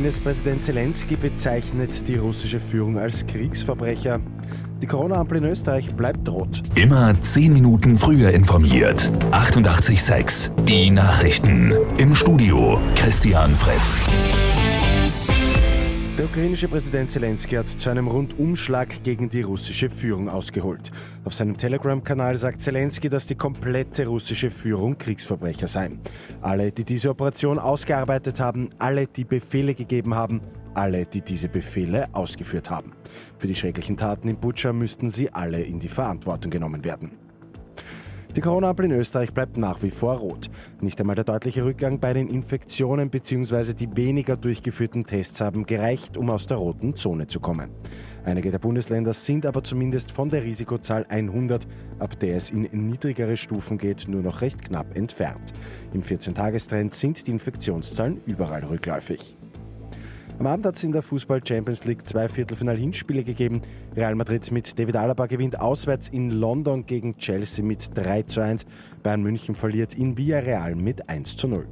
Ukraines Präsident Zelensky bezeichnet die russische Führung als Kriegsverbrecher. Die Corona-Ampel in Österreich bleibt rot. Immer 10 Minuten früher informiert. 88.6 Die Nachrichten. Im Studio Christian Fritz. Der ukrainische Präsident Zelensky hat zu einem Rundumschlag gegen die russische Führung ausgeholt. Auf seinem Telegram-Kanal sagt Zelensky, dass die komplette russische Führung Kriegsverbrecher seien. Alle, die diese Operation ausgearbeitet haben, alle, die Befehle gegeben haben, alle, die diese Befehle ausgeführt haben. Für die schrecklichen Taten in Butscha müssten sie alle in die Verantwortung genommen werden. Die Corona-Ampel in Österreich bleibt nach wie vor rot. Nicht einmal der deutliche Rückgang bei den Infektionen bzw. die weniger durchgeführten Tests haben gereicht, um aus der roten Zone zu kommen. Einige der Bundesländer sind aber zumindest von der Risikozahl 100, ab der es in niedrigere Stufen geht, nur noch recht knapp entfernt. Im 14-Tagestrend sind die Infektionszahlen überall rückläufig. Am Abend hat es in der Fußball Champions League zwei Viertelfinal-Hinspiele gegeben. Real Madrid mit David Alaba gewinnt auswärts in London gegen Chelsea mit 3 zu 1. Bayern München verliert in Villarreal mit 1 zu 0.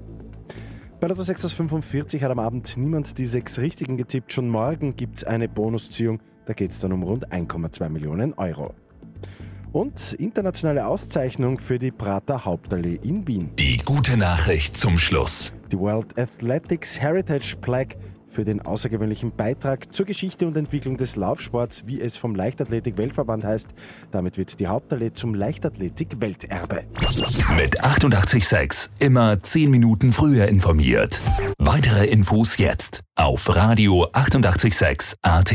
Bei Lotto 6 aus 45 hat am Abend niemand die sechs Richtigen getippt. Schon morgen gibt es eine Bonusziehung. Da geht es dann um rund 1,2 Millionen Euro. Und internationale Auszeichnung für die Prater Hauptallee in Wien. Die gute Nachricht zum Schluss. Die World Athletics Heritage Plaque für den außergewöhnlichen Beitrag zur Geschichte und Entwicklung des Laufsports, wie es vom Leichtathletik-Weltverband heißt. Damit wird die Hauptallee zum Leichtathletik-Welterbe. Mit 886 immer 10 Minuten früher informiert. Weitere Infos jetzt auf Radio 886 AT.